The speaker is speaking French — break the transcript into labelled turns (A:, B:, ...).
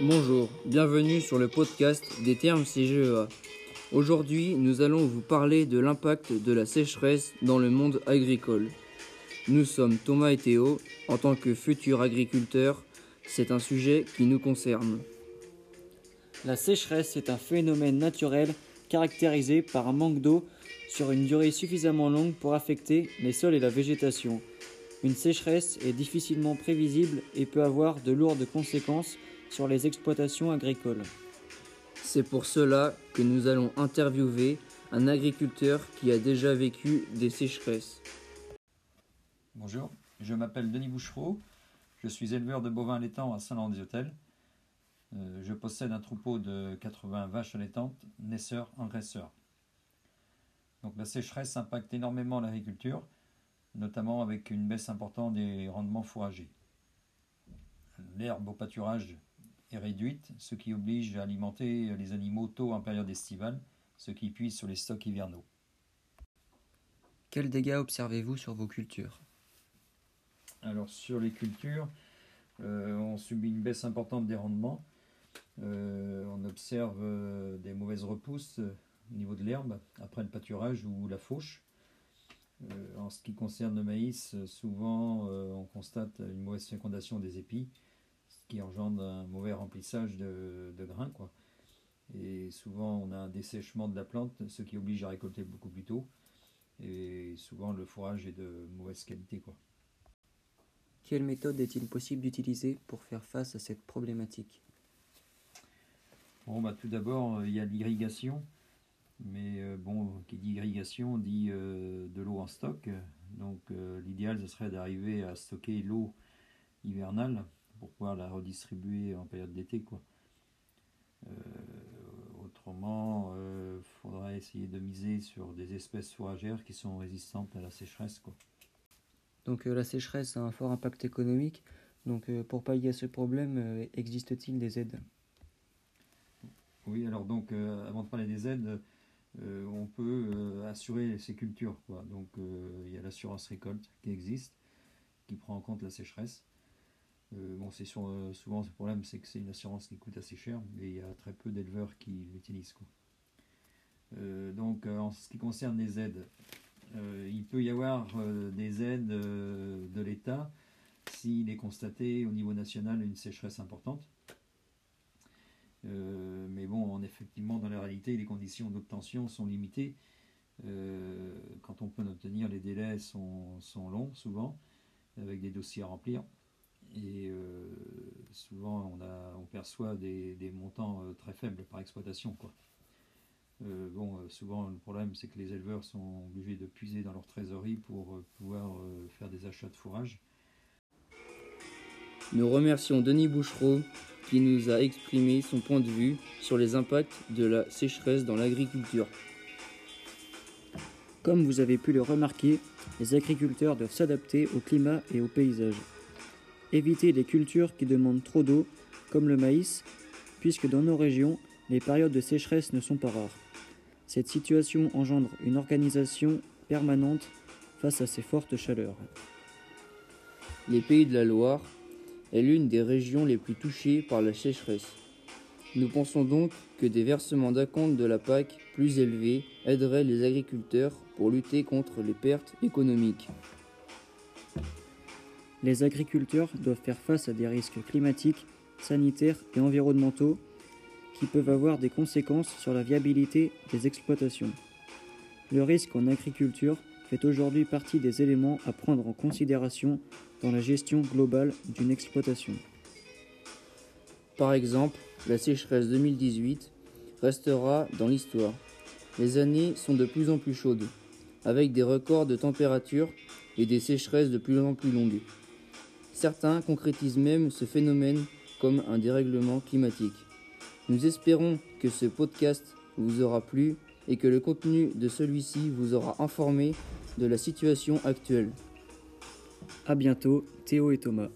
A: Bonjour, bienvenue sur le podcast des termes CGEA. Aujourd'hui, nous allons vous parler de l'impact de la sécheresse dans le monde agricole. Nous sommes Thomas et Théo. En tant que futurs agriculteurs, c'est un sujet qui nous concerne.
B: La sécheresse est un phénomène naturel caractérisé par un manque d'eau sur une durée suffisamment longue pour affecter les sols et la végétation. Une sécheresse est difficilement prévisible et peut avoir de lourdes conséquences sur les exploitations agricoles.
A: C'est pour cela que nous allons interviewer un agriculteur qui a déjà vécu des sécheresses.
C: Bonjour, je m'appelle Denis Bouchereau, je suis éleveur de bovins laitants à Saint-Laurent-des-Hôtels. Euh, je possède un troupeau de 80 vaches allaitantes, naisseurs, engraisseurs. Donc la sécheresse impacte énormément l'agriculture, notamment avec une baisse importante des rendements fourragers. L'herbe au pâturage est réduite, ce qui oblige à alimenter les animaux tôt en période estivale, ce qui puise sur les stocks hivernaux.
B: Quels dégâts observez-vous sur vos cultures?
C: Alors sur les cultures, euh, on subit une baisse importante des rendements. Euh, on observe euh, des mauvaises repousses au niveau de l'herbe après le pâturage ou la fauche. en ce qui concerne le maïs, souvent on constate une mauvaise fécondation des épis, qui engendre un mauvais remplissage de, de grains. Quoi. Et souvent on a un dessèchement de la plante, ce qui oblige à récolter beaucoup plus tôt. Et souvent le fourrage est de mauvaise qualité. Quoi.
B: Quelle méthode est-il possible d'utiliser pour faire face à cette problématique?
C: Bon, bah, tout d'abord, il y a l'irrigation. Mais euh, bon, qui dit irrigation dit euh, de l'eau en stock. Donc euh, l'idéal, ce serait d'arriver à stocker l'eau hivernale pour pouvoir la redistribuer en période d'été. quoi. autrement, il faudrait essayer de miser sur des espèces fourragères qui sont résistantes à la sécheresse. Quoi.
B: Donc la sécheresse a un fort impact économique. Donc pour pallier à ce problème, existe-t-il des aides?
C: Oui, alors donc avant de parler des aides, euh, on peut euh, assurer ces cultures. Quoi. Donc euh, il y a l'assurance récolte qui existe, qui prend en compte la sécheresse. Bon, c'est souvent le problème, c'est que c'est une assurance qui coûte assez cher, mais il y a très peu d'éleveurs qui l'utilisent. donc en ce qui concerne les aides, il peut y avoir des aides de l'État s'il est constaté au niveau national une sécheresse importante. Euh, mais bon, effectivement, dans la réalité, les conditions d'obtention sont limitées. Euh, quand on peut obtenir, les délais sont, longs, souvent, avec des dossiers à remplir. Et euh, souvent, on, a, on perçoit des, montants très faibles par exploitation. Quoi. bon, souvent, le problème, c'est que les éleveurs sont obligés de puiser dans leur trésorerie pour pouvoir faire des achats de fourrage.
A: Nous remercions Denis Bouchereau qui nous a exprimé son point de vue sur les impacts de la sécheresse dans l'agriculture.
B: Comme vous avez pu le remarquer, les agriculteurs doivent s'adapter au climat et au paysage. Éviter les cultures qui demandent trop d'eau, comme le maïs, puisque dans nos régions, les périodes de sécheresse ne sont pas rares. Cette situation engendre une organisation permanente face à ces fortes chaleurs.
A: Les pays de la Loire est l'une des régions les plus touchées par la sécheresse. Nous pensons donc que des versements d'acompte de la PAC plus élevés aideraient les agriculteurs pour lutter contre les pertes économiques.
B: Les agriculteurs doivent faire face à des risques climatiques, sanitaires et environnementaux qui peuvent avoir des conséquences sur la viabilité des exploitations. Le risque en agriculture fait aujourd'hui partie des éléments à prendre en considération dans la gestion globale d'une exploitation.
A: Par exemple, la sécheresse 2018 restera dans l'histoire. Les années sont de plus en plus chaudes, avec des records de température et des sécheresses de plus en plus longues. Certains concrétisent même ce phénomène comme un dérèglement climatique. Nous espérons que ce podcast vous aura plu et que le contenu de celui-ci vous aura informé de la situation actuelle.
B: A bientôt, Théo et Thomas.